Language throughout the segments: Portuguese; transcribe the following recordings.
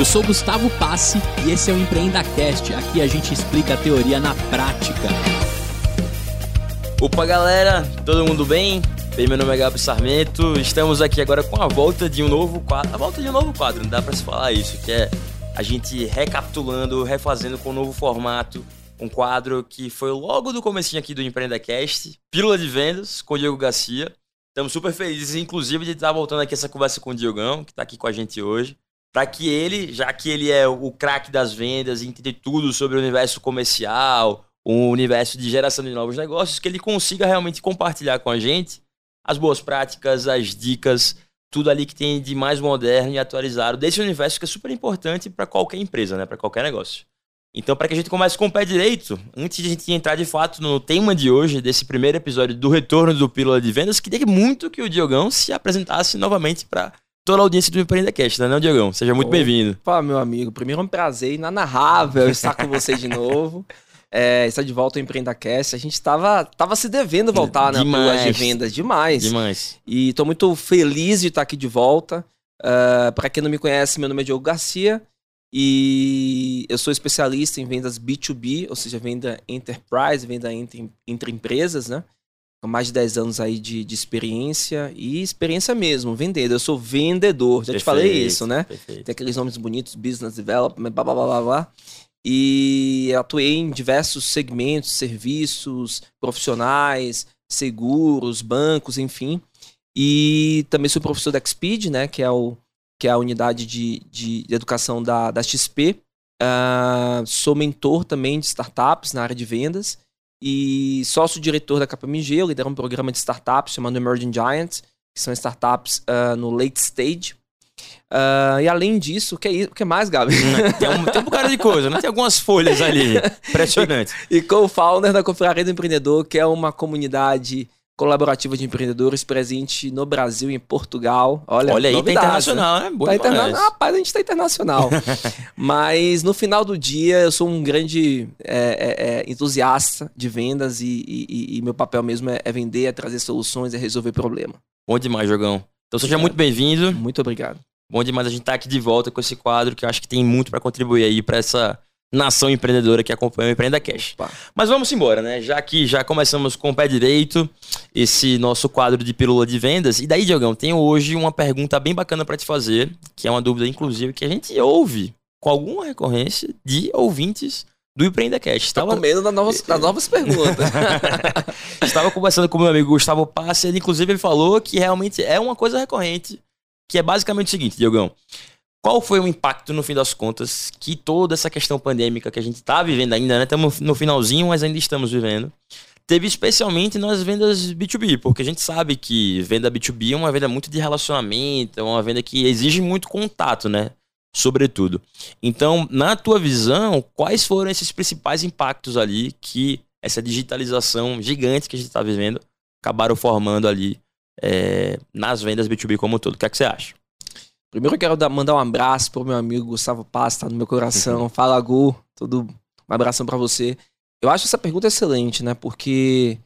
Eu sou Gustavo Passe e esse é o EmpreendaCast. Aqui a gente explica a teoria na prática. Opa, galera, todo mundo bem? Bem, meu nome é Gabi Sarmento. Estamos aqui agora com a volta de um novo quadro. A volta de um novo quadro, não dá pra se falar isso, que é a gente recapitulando, refazendo com um novo formato. Um quadro que foi logo do comecinho aqui do EmpreendaCast, Pílula de Vendas, com Diego Garcia. Estamos super felizes, inclusive, de estar voltando aqui essa conversa com o Diogão, que está aqui com a gente hoje para que ele, já que ele é o craque das vendas, entende tudo sobre o universo comercial, o universo de geração de novos negócios, que ele consiga realmente compartilhar com a gente as boas práticas, as dicas, tudo ali que tem de mais moderno e atualizado desse universo que é super importante para qualquer empresa, né, para qualquer negócio. Então, para que a gente comece com o pé direito, antes de a gente entrar de fato no tema de hoje, desse primeiro episódio do retorno do Pílula de Vendas, queria muito que o Diogão se apresentasse novamente para toda a audiência do EmpreendaCast, né, não, Diogão? Seja muito bem-vindo. Opa, meu amigo. Primeiro é um prazer inanarrável estar com você de novo. É, estar de volta ao EmpreendaCast. A gente estava tava se devendo voltar, né? Demais. de vendas. Demais. Demais. E estou muito feliz de estar aqui de volta. Uh, Para quem não me conhece, meu nome é Diogo Garcia. E eu sou especialista em vendas B2B, ou seja, venda enterprise, venda entre, entre empresas, né? Com mais de 10 anos aí de, de experiência e experiência mesmo, vendedor. Eu sou vendedor, já Perfeito, te falei isso, né? Perfeito. Tem aqueles nomes bonitos, business development, blá blá blá blá blá. E atuei em diversos segmentos, serviços, profissionais, seguros, bancos, enfim. E também sou professor da Xpeed, né? Que é, o, que é a unidade de, de, de educação da, da XP. Uh, sou mentor também de startups na área de vendas e sócio-diretor da KPMG. Eu lidero um programa de startups chamado Emerging Giants, que são startups uh, no late stage. Uh, e além disso, o que, é, o que mais, Gabi? Tem um, tem um bocado de coisa, né? Tem algumas folhas ali. Impressionante. e, e co-founder da Confraria do Empreendedor, que é uma comunidade colaborativa de empreendedores presente no Brasil e em Portugal. Olha, Olha aí, tá internacional, né? né? Boa tá interna... Rapaz, a gente tá internacional. Mas no final do dia, eu sou um grande é, é, é, entusiasta de vendas e, e, e, meu papel mesmo é, é, vender, é trazer soluções, é resolver problema. Bom demais, Jogão. Então seja muito bem-vindo. Muito obrigado. Bom demais a gente estar tá aqui de volta com esse quadro que eu acho que tem muito para contribuir aí para essa nação empreendedora que acompanha o Empreenda Cash. Opa. Mas vamos embora, né? Já que já começamos com o pé direito, esse nosso quadro de pílula de vendas. E daí, Diogão, tenho hoje uma pergunta bem bacana para te fazer, que é uma dúvida, inclusive, que a gente ouve com alguma recorrência de ouvintes do Empreenda Cash. Estava com medo das novas, das novas perguntas. Estava conversando com meu amigo Gustavo Passi, ele inclusive ele falou que realmente é uma coisa recorrente, que é basicamente o seguinte, Diogão. Qual foi o impacto, no fim das contas, que toda essa questão pandêmica que a gente está vivendo ainda, né? Estamos no finalzinho, mas ainda estamos vivendo. Teve especialmente nas vendas B2B, porque a gente sabe que venda B2B é uma venda muito de relacionamento, é uma venda que exige muito contato, né? Sobretudo. Então, na tua visão, quais foram esses principais impactos ali que essa digitalização gigante que a gente está vivendo acabaram formando ali é, nas vendas B2B como um todo? O que é que você acha? Primeiro eu quero dar, mandar um abraço pro meu amigo Gustavo Paz, tá no meu coração. Fala, Gu. Tudo, um abração para você. Eu acho essa pergunta excelente, né? Porque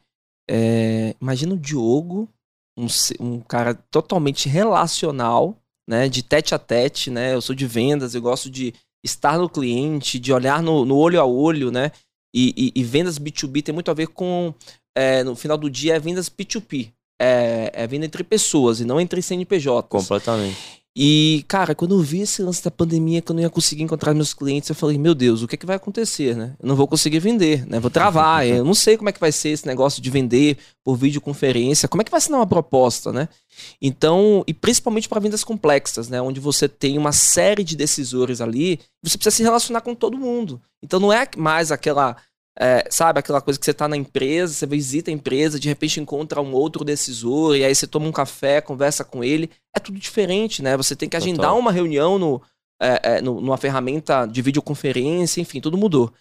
é, imagina o Diogo, um, um, cara totalmente relacional, né? De tete a tete, né? Eu sou de vendas, eu gosto de estar no cliente, de olhar no, no olho a olho, né? E, e, e, vendas B2B tem muito a ver com, é, no final do dia, é vendas P2P. É, é venda entre pessoas e não entre CNPJs. Completamente. E, cara, quando eu vi esse lance da pandemia, que eu não ia conseguir encontrar meus clientes, eu falei, meu Deus, o que, é que vai acontecer, né? Eu não vou conseguir vender, né? Vou travar, eu não sei como é que vai ser esse negócio de vender por videoconferência, como é que vai ser uma proposta, né? Então, e principalmente para vendas complexas, né? Onde você tem uma série de decisores ali, você precisa se relacionar com todo mundo. Então não é mais aquela é, sabe, aquela coisa que você tá na empresa, você visita a empresa, de repente encontra um outro decisor, e aí você toma um café, conversa com ele. É tudo diferente, né? Você tem que agendar Total. uma reunião no, é, é, no, numa ferramenta de videoconferência, enfim, tudo mudou.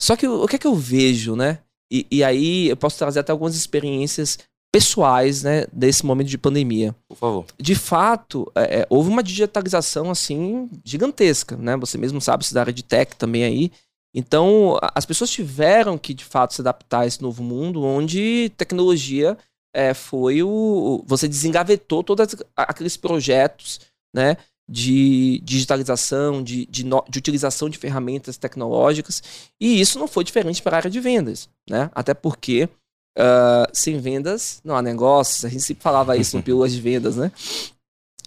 Só que o que é que eu vejo, né? E, e aí eu posso trazer até algumas experiências pessoais, né, desse momento de pandemia. Por favor. De fato, é, é houve uma digitalização, assim, gigantesca, né? Você mesmo sabe, se da área de tech também aí. Então, as pessoas tiveram que, de fato, se adaptar a esse novo mundo onde tecnologia é, foi o. Você desengavetou todos aqueles projetos, né? de digitalização, de, de, no, de, utilização de ferramentas tecnológicas, e isso não foi diferente para a área de vendas, né? Até porque uh, sem vendas não há negócios, a gente sempre falava isso no Pílulas de Vendas, né?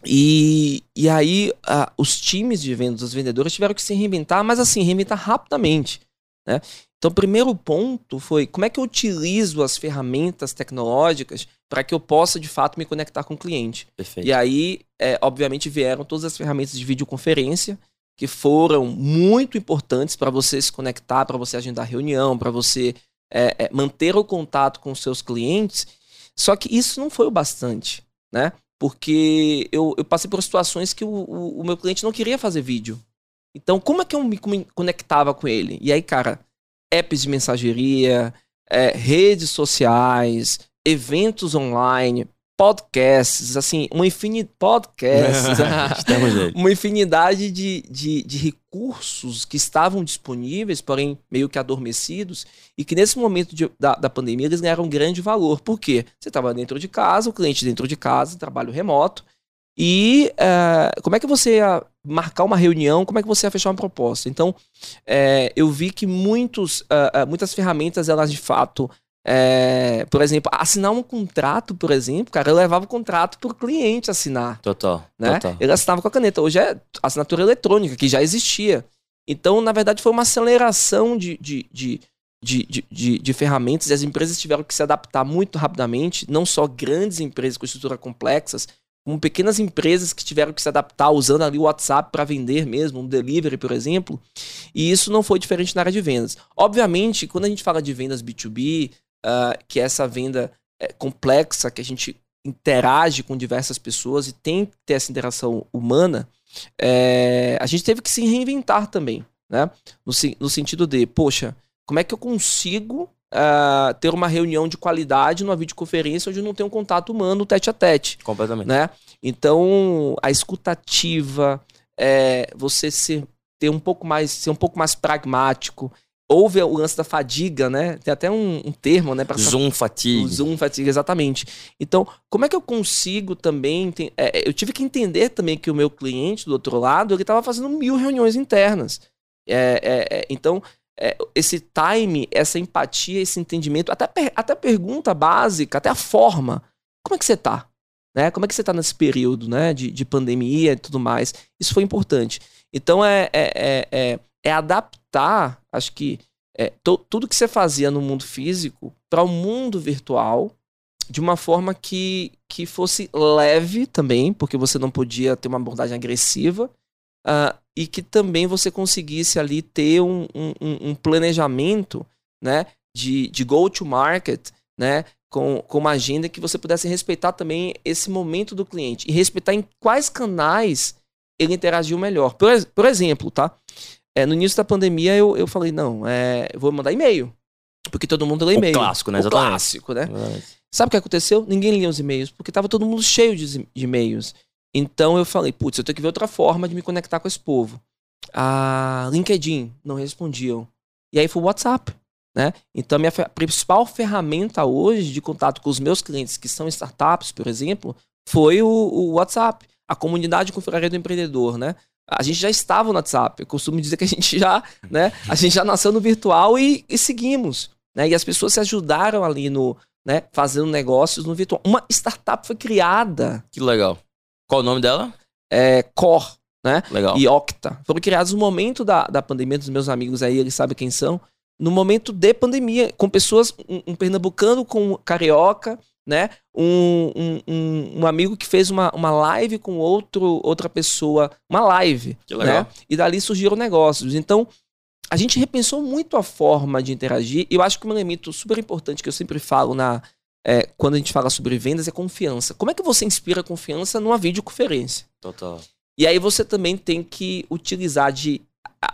E, e aí uh, os times de vendas, os vendedores tiveram que se reinventar, mas assim, reinventar rapidamente, né? Então, o primeiro ponto foi como é que eu utilizo as ferramentas tecnológicas para que eu possa, de fato, me conectar com o cliente. Perfeito. E aí, é, obviamente, vieram todas as ferramentas de videoconferência que foram muito importantes para você se conectar, para você agendar reunião, para você é, é, manter o contato com os seus clientes. Só que isso não foi o bastante, né? Porque eu, eu passei por situações que o, o, o meu cliente não queria fazer vídeo. Então, como é que eu me conectava com ele? E aí, cara, apps de mensageria, é, redes sociais, eventos online, podcasts, assim, uma infinidade podcasts, uma infinidade de, de, de, recursos que estavam disponíveis, porém meio que adormecidos, e que nesse momento de, da, da pandemia eles ganharam grande valor. Por quê? Você estava dentro de casa, o cliente dentro de casa, trabalho remoto, e uh, como é que você ia marcar uma reunião, como é que você ia fechar uma proposta? Então, é, eu vi que muitos, uh, muitas ferramentas, elas de fato é, por exemplo, assinar um contrato, por exemplo, cara, eu levava o contrato para o cliente assinar. Total, né? total. Ele assinava com a caneta. Hoje é assinatura eletrônica, que já existia. Então, na verdade, foi uma aceleração de, de, de, de, de, de ferramentas e as empresas tiveram que se adaptar muito rapidamente, não só grandes empresas com estrutura complexas, como pequenas empresas que tiveram que se adaptar usando ali o WhatsApp para vender mesmo, um delivery, por exemplo. E isso não foi diferente na área de vendas. Obviamente, quando a gente fala de vendas B2B, uh, que essa venda é, complexa, que a gente interage com diversas pessoas e tem que ter essa interação humana, é, a gente teve que se reinventar também, né? No, no sentido de, poxa, como é que eu consigo uh, ter uma reunião de qualidade numa videoconferência onde não tem um contato humano tete a tete? Completamente. Né? Então, a escutativa, é, você ser, ter um pouco mais, ser um pouco mais pragmático, houve o lance da fadiga, né? Tem até um, um termo, né? Pra zoom fatiga. Zoom fatiga, exatamente. Então, como é que eu consigo também... É, é, eu tive que entender também que o meu cliente do outro lado, ele estava fazendo mil reuniões internas. É, é, é então, é, esse time, essa empatia, esse entendimento, até, até pergunta básica, até a forma. Como é que você tá? Né? Como é que você tá nesse período né? de, de pandemia e tudo mais? Isso foi importante. Então, é, é, é, é adaptar, acho que é, to, tudo que você fazia no mundo físico para o mundo virtual de uma forma que, que fosse leve também, porque você não podia ter uma abordagem agressiva, uh, e que também você conseguisse ali ter um, um, um planejamento né, de, de go-to-market né, com, com uma agenda que você pudesse respeitar também esse momento do cliente e respeitar em quais canais ele interagiu melhor. Por, por exemplo, tá? É, no início da pandemia eu, eu falei, não, é, eu vou mandar e-mail. Porque todo mundo lê e-mail. Clássico, né? O clássico, né? Sabe o que aconteceu? Ninguém lia os e-mails, porque tava todo mundo cheio de, de e-mails. Então eu falei, putz, eu tenho que ver outra forma de me conectar com esse povo. A LinkedIn, não respondiam. E aí foi o WhatsApp. Né? Então, a minha principal ferramenta hoje de contato com os meus clientes que são startups, por exemplo, foi o, o WhatsApp, a comunidade configuraria do empreendedor, né? A gente já estava no WhatsApp. Eu costumo dizer que a gente já, né? A gente já nasceu no virtual e, e seguimos. Né? E as pessoas se ajudaram ali no, né? Fazendo negócios no virtual. Uma startup foi criada. Que legal. Qual o nome dela? É Core, né? Legal. E Octa. Foram criados no momento da, da pandemia, dos meus amigos aí, eles sabem quem são. No momento de pandemia, com pessoas, um, um pernambucano com carioca, né? Um, um, um, amigo que fez uma, uma live com outro, outra pessoa, uma live. Que legal. Né? E dali surgiram negócios. Então, a gente repensou muito a forma de interagir. E eu acho que um elemento super importante que eu sempre falo na, é, quando a gente fala sobre vendas é confiança. Como é que você inspira confiança numa videoconferência? Total. E aí você também tem que utilizar de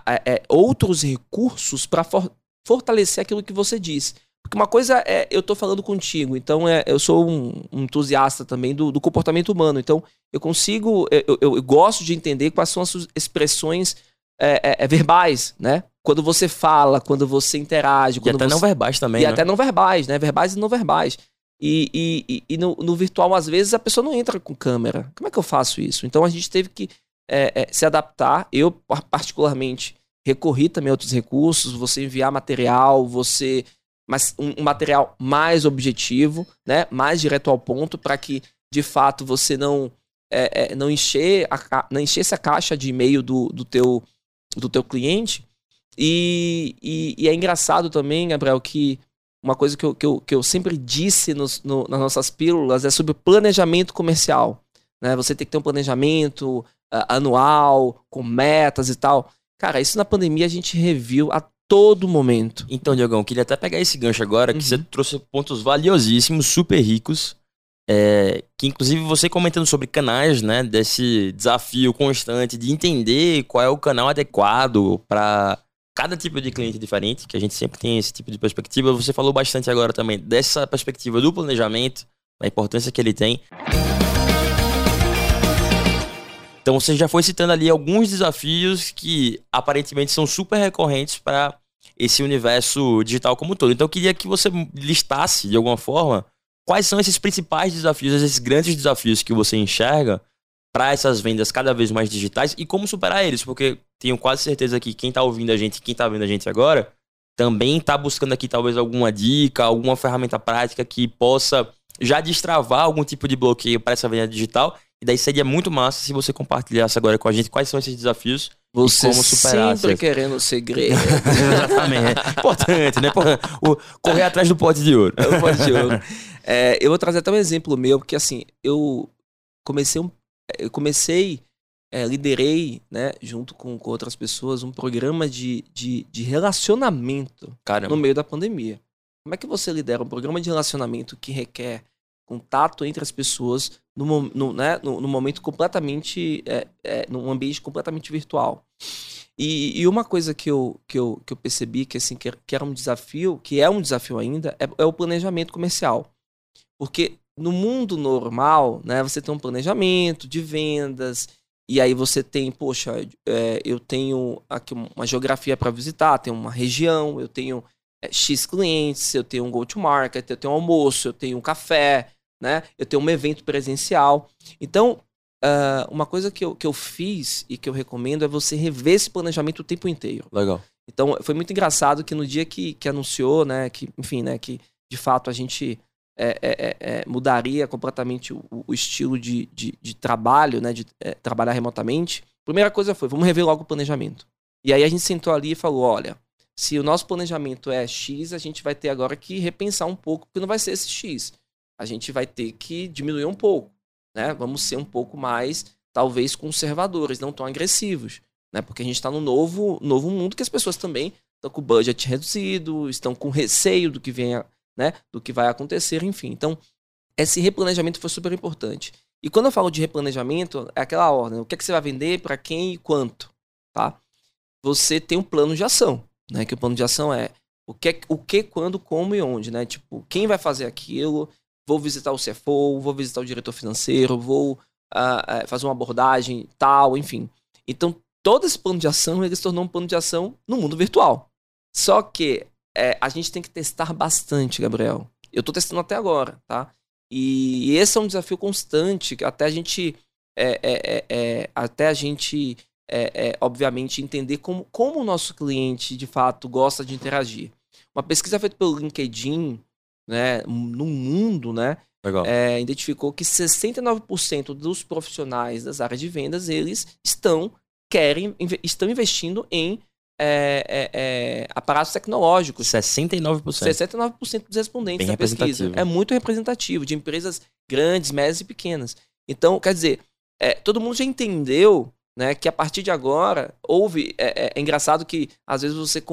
é, outros recursos para for, fortalecer aquilo que você diz. Porque uma coisa é eu tô falando contigo, então é, eu sou um, um entusiasta também do, do, comportamento humano. Então eu consigo, eu, eu, eu, gosto de entender quais são as suas expressões é, é, é verbais, né? Quando você fala, quando você interage. Quando e até você... não verbais também. E né? até não verbais, né? Verbais e não verbais. E, e, e, no, no, virtual, às vezes, a pessoa não entra com câmera. Como é que eu faço isso? Então a gente teve que é, é, se adaptar. Eu, particularmente, recorri também a outros recursos, você enviar material, você. Mas um, um material mais objetivo, né? Mais direto ao ponto, para que, de fato, você não. É, é, não encher a, não enchesse a caixa de e-mail do, do, teu, do teu cliente. E, e, e, é engraçado também, Gabriel, que uma coisa que eu, que eu, que eu sempre disse nos, no, nas nossas pílulas é sobre planejamento comercial. Né? Você tem que ter um planejamento uh, anual, com metas e tal. Cara, isso na pandemia a gente reviu a todo momento. Então, Diogão, queria até pegar esse gancho agora, que uhum. você trouxe pontos valiosíssimos, super ricos. É, que inclusive você comentando sobre canais, né? Desse desafio constante de entender qual é o canal adequado para cada tipo de cliente diferente, que a gente sempre tem esse tipo de perspectiva. Você falou bastante agora também dessa perspectiva do planejamento, da importância que ele tem. Então você já foi citando ali alguns desafios que aparentemente são super recorrentes para esse universo digital como um todo. Então eu queria que você listasse de alguma forma quais são esses principais desafios, esses grandes desafios que você enxerga para essas vendas cada vez mais digitais e como superar eles, porque tenho quase certeza que quem está ouvindo a gente, quem está vendo a gente agora, também está buscando aqui talvez alguma dica, alguma ferramenta prática que possa já destravar algum tipo de bloqueio para essa venda digital. E daí seria muito massa se você compartilhasse agora com a gente quais são esses desafios você como superar. Sempre querendo segredo. Exatamente. É importante, né? O, correr atrás do pote de ouro. É o pote de ouro. É, eu vou trazer até um exemplo meu, porque assim, eu comecei um eu comecei, é, liderei, né, junto com, com, outras pessoas, um programa de, de, de relacionamento Caramba. no meio da pandemia. Como é que você lidera um programa de relacionamento que requer contato entre as pessoas no, no, né, no, no momento completamente, é, é, num ambiente completamente virtual? E, e, uma coisa que eu, que eu, que eu percebi que, assim, que, que era um desafio, que é um desafio ainda, é, é o planejamento comercial. Porque no mundo normal, né, você tem um planejamento de vendas, e aí você tem, poxa, é, eu tenho aqui uma geografia para visitar, tenho uma região, eu tenho é, X clientes, eu tenho um go-to-market, eu tenho um almoço, eu tenho um café, né? Eu tenho um evento presencial. Então, uh, uma coisa que eu, que eu fiz e que eu recomendo é você rever esse planejamento o tempo inteiro. Legal. Então, foi muito engraçado que no dia que, que anunciou, né, que, enfim, né, que de fato a gente é, é, é, é, mudaria completamente o, o estilo de, de, de, trabalho, né? De é, trabalhar remotamente. Primeira coisa foi, vamos rever logo o planejamento. E aí a gente sentou ali e falou, olha, se o nosso planejamento é X, a gente vai ter agora que repensar um pouco, porque não vai ser esse X. A gente vai ter que diminuir um pouco, né? Vamos ser um pouco mais, talvez, conservadores, não tão agressivos, né? Porque a gente está no novo, novo mundo que as pessoas também estão com o budget reduzido, estão com receio do que vem né, do que vai acontecer, enfim. Então, esse replanejamento foi super importante. E quando eu falo de replanejamento, é aquela ordem: o que, é que você vai vender, para quem e quanto, tá? Você tem um plano de ação, né? Que o plano de ação é o que, o que, quando, como e onde, né? Tipo, quem vai fazer aquilo? Vou visitar o CFO, vou visitar o diretor financeiro, vou uh, fazer uma abordagem tal, enfim. Então, todo esse plano de ação ele se tornou um plano de ação no mundo virtual. Só que é, a gente tem que testar bastante, Gabriel. Eu estou testando até agora, tá? E esse é um desafio constante, até a gente, é, é, até a gente, obviamente, entender como, como o nosso cliente, de fato, gosta de interagir. Uma pesquisa feita pelo LinkedIn, né, no mundo, né, identificou que 69% dos profissionais das áreas de vendas, eles estão, querem, estão investindo em é, é, é, aparatos tecnológicos. 69%. 69% dos respondentes Bem da pesquisa. É muito representativo, de empresas grandes, médias e pequenas. Então, quer dizer, é, todo mundo já entendeu né, que a partir de agora houve. É, é, é engraçado que às vezes você.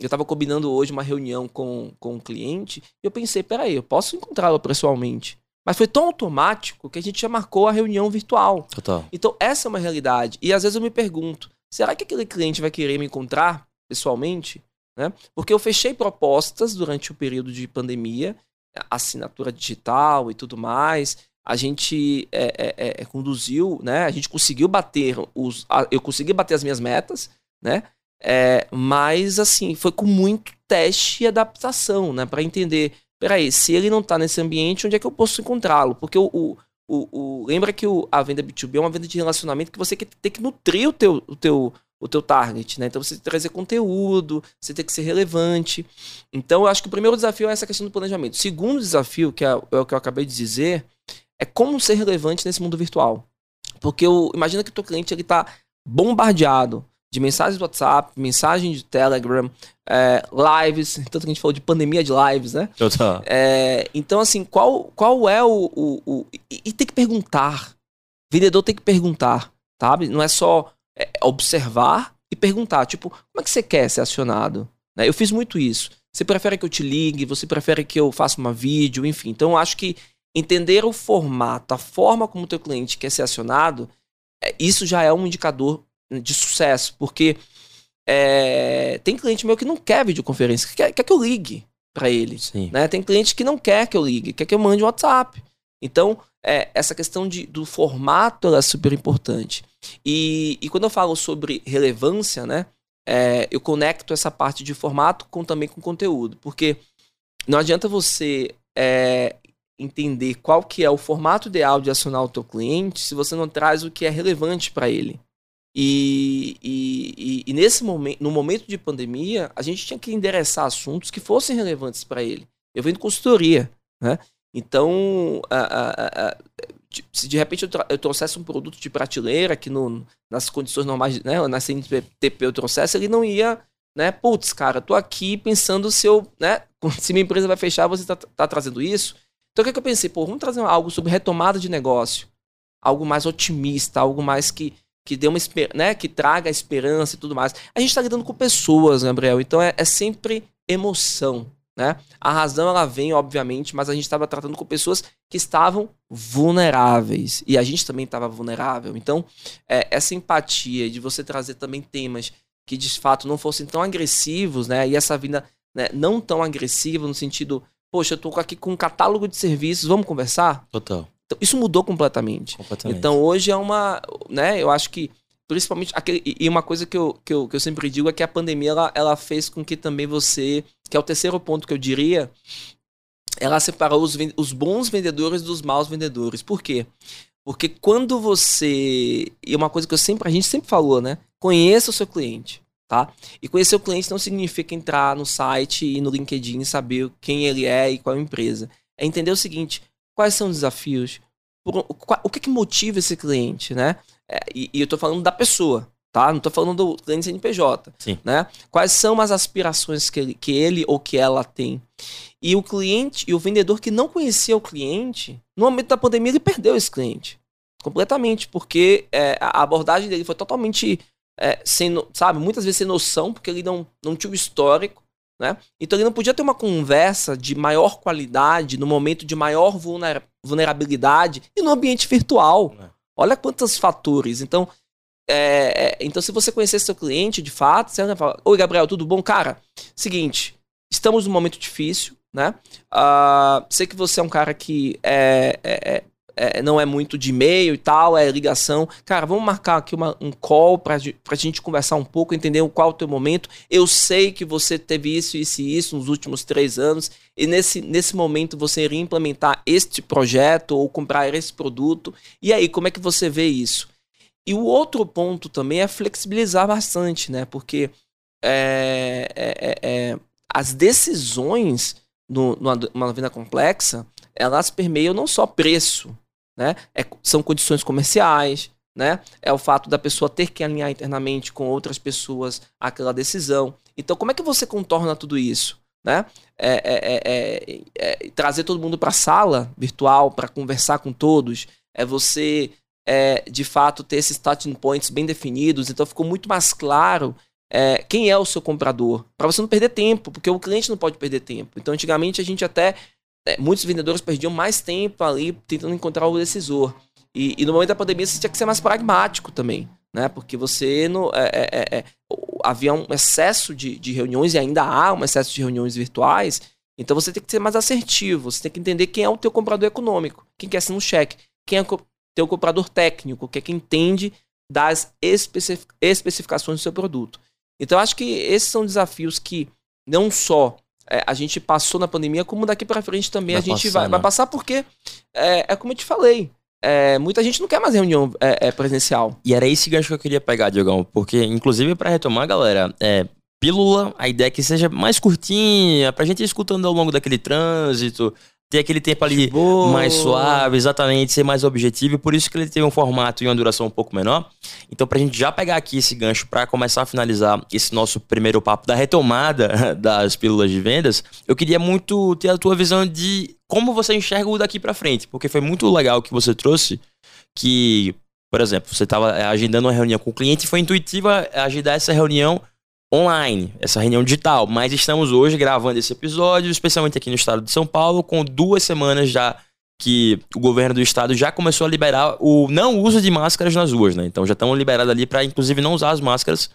Eu estava combinando hoje uma reunião com, com um cliente e eu pensei: peraí, eu posso encontrá-lo pessoalmente. Mas foi tão automático que a gente já marcou a reunião virtual. Total. Então, essa é uma realidade. E às vezes eu me pergunto: será que aquele cliente vai querer me encontrar pessoalmente? Né? Porque eu fechei propostas durante o período de pandemia, assinatura digital e tudo mais. A gente é, é, é, é conduziu, né? A gente conseguiu bater os, eu consegui bater as minhas metas, né? É, mas assim foi com muito teste e adaptação, né? Para entender, peraí, se ele não está nesse ambiente, onde é que eu posso encontrá-lo? Porque o, o, o, o lembra que a venda B2B é uma venda de relacionamento que você tem que nutrir o teu, o teu, o teu target, né? Então você tem que trazer conteúdo, você tem que ser relevante. Então eu acho que o primeiro desafio é essa questão do planejamento. O segundo desafio, que é, é o que eu acabei de dizer, é como ser relevante nesse mundo virtual. Porque imagina que o teu cliente ele está bombardeado de mensagens do WhatsApp, mensagem de Telegram, é, lives, tanto que a gente falou de pandemia de lives, né? Total. É, então, assim, qual, qual é o. o, o e, e, tem que perguntar. O vendedor tem que perguntar, sabe? Não é só é, observar e perguntar, tipo, como é que você quer ser acionado? Né? Eu fiz muito isso. Você prefere que eu te ligue? Você prefere que eu faça uma vídeo? Enfim, então eu acho que entender o formato, a forma como o teu cliente quer ser acionado, isso já é um indicador de sucesso, porque é, tem cliente meu que não quer videoconferência, que quer, quer que eu ligue para ele. Né? Tem cliente que não quer que eu ligue, quer que eu mande um WhatsApp. Então, é, essa questão de, do formato é super importante. E, e quando eu falo sobre relevância, né, é, eu conecto essa parte de formato com, também com conteúdo. Porque não adianta você é, entender qual que é o formato ideal de acionar o teu cliente se você não traz o que é relevante para ele. E, e, e, nesse momento, no momento de pandemia, a gente tinha que endereçar assuntos que fossem relevantes para ele. Eu vendo consultoria, né? Então, a, a, a, se de repente eu, eu, trouxesse um produto de prateleira que no, nas condições normais, né, na CNTP eu trouxesse, ele não ia, né, putz, cara, tô aqui pensando se eu, né, se minha empresa vai fechar, você tá, tá trazendo isso. Então o que, é que eu pensei? Pô, vamos trazer algo sobre retomada de negócio, algo mais otimista, algo mais que que dê uma né, que traga esperança e tudo mais. A gente está lidando com pessoas, Gabriel, então é, é, sempre emoção, né? A razão ela vem, obviamente, mas a gente estava tratando com pessoas que estavam vulneráveis e a gente também estava vulnerável. Então, é, essa empatia de você trazer também temas que de fato não fossem tão agressivos, né? E essa vida né, não tão agressiva no sentido, poxa, eu tô aqui com um catálogo de serviços, vamos conversar? Total. Então, isso mudou completamente. completamente. Então hoje é uma. Né, eu acho que. Principalmente. Aquele, e uma coisa que eu, que, eu, que eu sempre digo é que a pandemia ela, ela fez com que também você. Que é o terceiro ponto que eu diria. Ela separou os, os bons vendedores dos maus vendedores. Por quê? Porque quando você. E uma coisa que eu sempre, a gente sempre falou, né? Conheça o seu cliente. Tá? E conhecer o cliente não significa entrar no site e no LinkedIn e saber quem ele é e qual empresa. É entender o seguinte: Quais são os desafios? O que, que motiva esse cliente, né? É, e, e, eu estou falando da pessoa, tá? Não estou falando do cliente CNPJ, Sim. né? Quais são as aspirações que ele, que ele ou que ela tem? E o cliente e o vendedor que não conhecia o cliente, no momento da pandemia ele perdeu esse cliente completamente, porque é, a abordagem dele foi totalmente é, sem, sabe, muitas vezes sem noção, porque ele não, não tinha o histórico né? Então ele não podia ter uma conversa de maior qualidade no momento de maior vulnerabilidade e no ambiente virtual. É. Olha quantos fatores. Então, é, é, então se você conhecer seu cliente de fato, você vai falar: Oi, Gabriel, tudo bom? Cara, seguinte, estamos num momento difícil, né? Uh, sei que você é um cara que é, é, é não é muito de e-mail e tal, é ligação. Cara, vamos marcar aqui uma, um call pra, pra gente conversar um pouco, entender qual é o teu momento. Eu sei que você teve isso, isso e isso nos últimos três anos, e nesse, nesse momento você iria implementar este projeto ou comprar esse produto. E aí, como é que você vê isso? E o outro ponto também é flexibilizar bastante, né? Porque é, é, é, é as decisões no, numa venda complexa, elas permeiam não só preço, né? É, são condições comerciais, né? É o fato da pessoa ter que alinhar internamente com outras pessoas aquela decisão. Então, como é que você contorna tudo isso? Né? É, é, é, é, é trazer todo mundo para a sala virtual para conversar com todos. É você, é, de fato, ter esses touching points bem definidos. Então, ficou muito mais claro quem é o seu comprador. Para você não perder tempo, porque o cliente não pode perder tempo. Então, antigamente, a gente até é, muitos vendedores perdiam mais tempo ali tentando encontrar o decisor. E, e, no momento da pandemia você tinha que ser mais pragmático também, né? Porque você não. É, é, é, é havia um excesso de, de reuniões e ainda há um excesso de reuniões virtuais. Então você tem que ser mais assertivo, você tem que entender quem é o teu comprador econômico, quem quer ser um cheque, quem é o teu comprador técnico, que é quem entende das especificações do seu produto. Então acho que esses são desafios que não só é, a gente passou na pandemia, como daqui para frente também vai a gente passar, vai, né? vai passar, porque é, é como eu te falei. é, muita gente não quer mais reunião é, é, presencial. E era esse gancho que eu queria pegar, Diogão, porque, inclusive, para retomar, galera, é, pílula, a ideia é que seja mais curtinha, pra gente ir escutando ao longo daquele trânsito, ter aquele tempo ali Boa. mais suave, exatamente, ser mais objetivo, e por isso que ele tem um formato e uma duração um pouco menor. Então, pra gente já pegar aqui esse gancho para começar a finalizar esse nosso primeiro papo da retomada das pílulas de vendas, eu queria muito ter a tua visão de como você enxerga o daqui para frente, porque foi muito legal que você trouxe que, por exemplo, você estava agendando uma reunião com o cliente e foi intuitiva agendar essa reunião online, essa reunião digital, mas estamos hoje gravando esse episódio, especialmente aqui no estado de São Paulo, com duas semanas já que o governo do estado já começou a liberar o não uso de máscaras nas ruas, né? Então já estão liberados ali para inclusive não usar as máscaras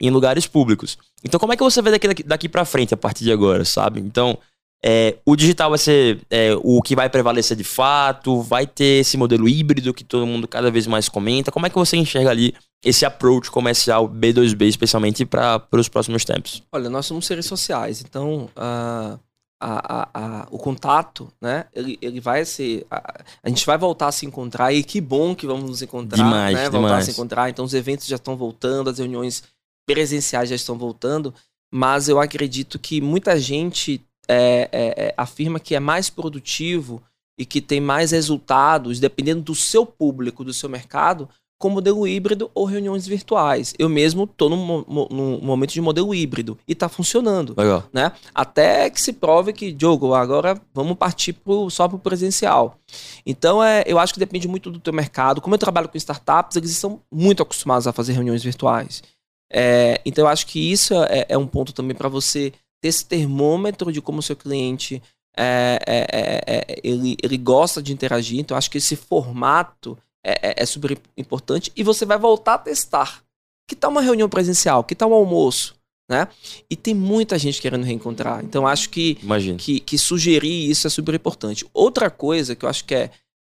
em lugares públicos. Então como é que você vê daqui, daqui para frente a partir de agora, sabe? Então é, o digital vai ser é, o que vai prevalecer de fato, vai ter esse modelo híbrido que todo mundo cada vez mais comenta. Como é que você enxerga ali esse approach comercial B2B, especialmente para os próximos tempos? Olha, nós somos seres sociais, então uh, a, a, a, o contato, né? Ele, ele vai ser. A, gente vai voltar a se encontrar e que bom que vamos nos encontrar, demais, né? Demais. Voltar a se encontrar. Então os eventos já estão voltando, as reuniões presenciais já estão voltando, mas eu acredito que muita gente é, é, é, afirma que é mais produtivo e que tem mais resultados, dependendo do seu público, do seu mercado, com modelo híbrido ou reuniões virtuais. Eu mesmo estou num, num, momento de modelo híbrido e está funcionando. Legal. Né? Até que se prove que, Diogo, agora vamos partir pro, só para o presencial. Então, é, eu acho que depende muito do teu mercado. Como eu trabalho com startups, eles estão muito acostumados a fazer reuniões virtuais. É, então, eu acho que isso é, é um ponto também para você ter esse termômetro de como o seu cliente é, é, é, é, ele, ele gosta de interagir. Então, acho que esse formato é, é, é, super importante. E você vai voltar a testar. Que tal uma reunião presencial? Que tal um almoço? Né? E tem muita gente querendo reencontrar. Então, acho que, que, que sugerir isso é super importante. Outra coisa que eu acho que é,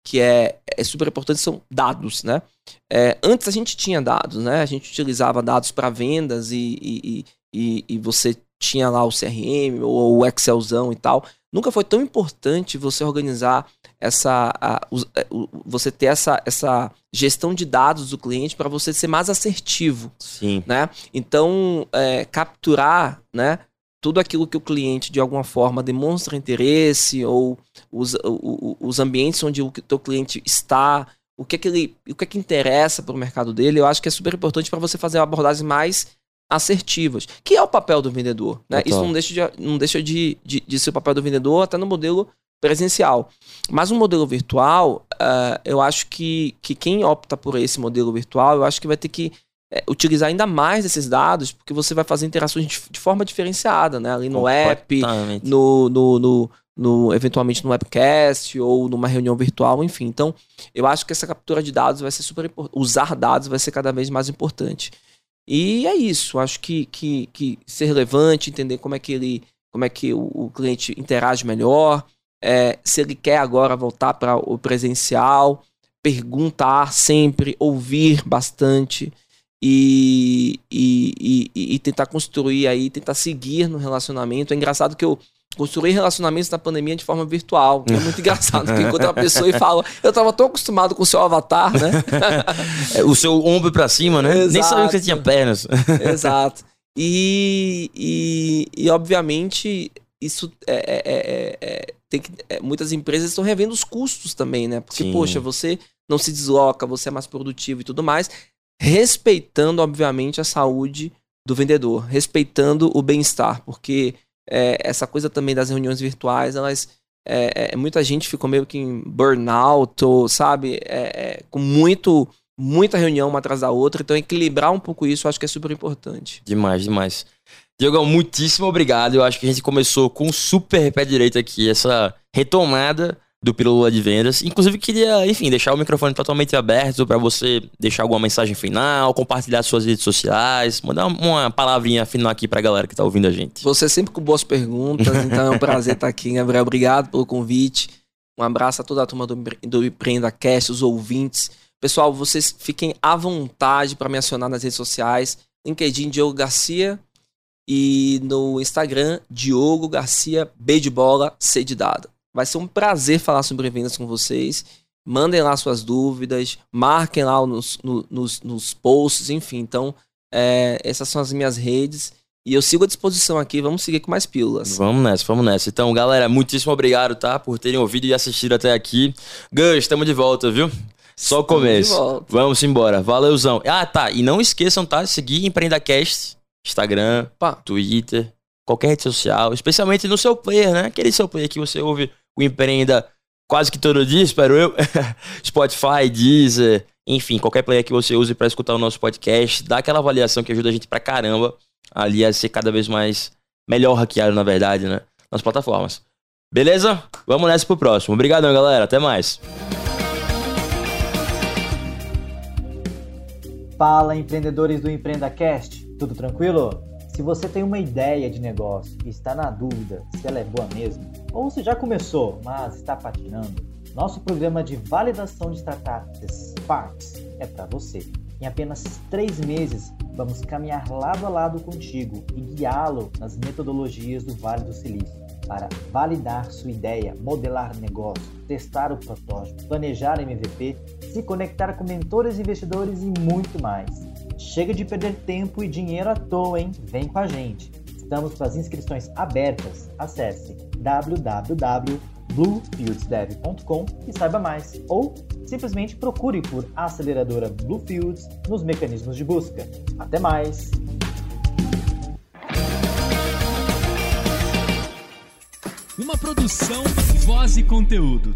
que é, é super importante são dados, né? É, antes a gente tinha dados, né? A gente utilizava dados para vendas e, e, e, e, você tinha lá o CRM ou o Excelzão e tal. Nunca foi tão importante você organizar essa. A, é, você ter essa, essa gestão de dados do cliente para você ser mais assertivo. Sim. Né? Então, é, capturar né, tudo aquilo que o cliente de alguma forma demonstra interesse ou os, os ambientes onde o teu cliente está. O que é que ele, o que é que interessa para o mercado dele? Eu acho que é super importante para você fazer uma abordagem mais assertivas, que é o papel do vendedor. Né? Isso não deixa, de, não deixa de, de, de, ser o papel do vendedor até no modelo presencial. Mas um modelo virtual, uh, eu acho que, que quem opta por esse modelo virtual, eu acho que vai ter que é, utilizar ainda mais esses dados, porque você vai fazer interações de, de forma diferenciada, né? Ali no app, no, no, no, no, eventualmente no webcast ou numa reunião virtual, enfim. Então, eu acho que essa captura de dados vai ser super importante. Usar dados vai ser cada vez mais importante. E é isso. Acho que, que, que ser relevante, entender como é que ele, como é que o, o cliente interage melhor, é, se ele quer agora voltar para o presencial, perguntar sempre, ouvir bastante e, e, e, e tentar construir aí, tentar seguir no relacionamento. É engraçado que eu construir relacionamentos na pandemia de forma virtual. É muito engraçado, porque encontra uma pessoa e fala, eu tava tão acostumado com o seu avatar, né? É, o seu ombro para cima, né? Exato. Nem sabia que você tinha pernas. Exato. E, e, e obviamente, isso é, é, é, é tem que, é, muitas empresas estão revendo os custos também, né? Porque, Sim. poxa, você não se desloca, você é mais produtivo e tudo mais, respeitando, obviamente, a saúde do vendedor, respeitando o bem-estar, porque é, essa coisa também das reuniões virtuais, elas. É, é, muita gente ficou meio que em burnout, ou, sabe? É, é, com muito, muita reunião uma atrás da outra. Então, equilibrar um pouco isso eu acho que é super importante. Demais, demais. Diogão, muitíssimo obrigado. Eu acho que a gente começou com super pé direito aqui, essa retomada do Pílula de Vendas. Inclusive, queria, enfim, deixar o microfone totalmente aberto para você deixar alguma mensagem final, compartilhar suas redes sociais, mandar uma palavrinha final aqui para a galera que está ouvindo a gente. Você sempre com boas perguntas, então é um prazer estar aqui, Gabriel. Obrigado pelo convite. Um abraço a toda a turma do, do Empreenda Cast, os ouvintes. Pessoal, vocês fiquem à vontade para me acionar nas redes sociais. LinkedIn Diogo Garcia e no Instagram Diogo Garcia B de bola C de dado. Vai ser um prazer falar sobre vendas com vocês. mandem lá suas dúvidas, marquem lá nos, no, nos, nos posts, enfim. Então, é, essas são as minhas redes. E eu sigo à disposição aqui, vamos seguir com mais pílulas. Vamos nessa, vamos nessa. Então, galera, muitíssimo obrigado, tá? Por terem ouvido e assistido até aqui. Gus, estamos de volta, viu? Só o começo. Vamos embora. Valeuzão. Ah, tá. E não esqueçam, tá? De seguir EmpreendaCast, Instagram, Pá. Twitter, qualquer rede social, especialmente no seu player, né? Aquele seu player que você ouve o Empreenda quase que todo dia, espero eu. Spotify, Deezer, enfim, qualquer player que você use para escutar o nosso podcast, dá aquela avaliação que ajuda a gente pra caramba ali a ser cada vez mais melhor hackeado, na verdade, né? Nas plataformas. Beleza? Vamos nessa pro próximo. Obrigadão, galera. Até mais. Fala, empreendedores do EmpreendaCast, tudo tranquilo? Se você tem uma ideia de negócio e está na dúvida se ela é boa mesmo, ou se já começou, mas está patinando, nosso programa de validação de startups Sparks é para você. Em apenas três meses, vamos caminhar lado a lado contigo e guiá-lo nas metodologias do Vale do Silício para validar sua ideia, modelar negócio, testar o protótipo, planejar MVP, se conectar com mentores e investidores e muito mais. Chega de perder tempo e dinheiro à toa, hein? Vem com a gente. Estamos com as inscrições abertas. Acesse www.bluefieldsdev.com e saiba mais. Ou simplesmente procure por aceleradora Bluefields nos mecanismos de busca. Até mais! Uma produção, voz e conteúdo.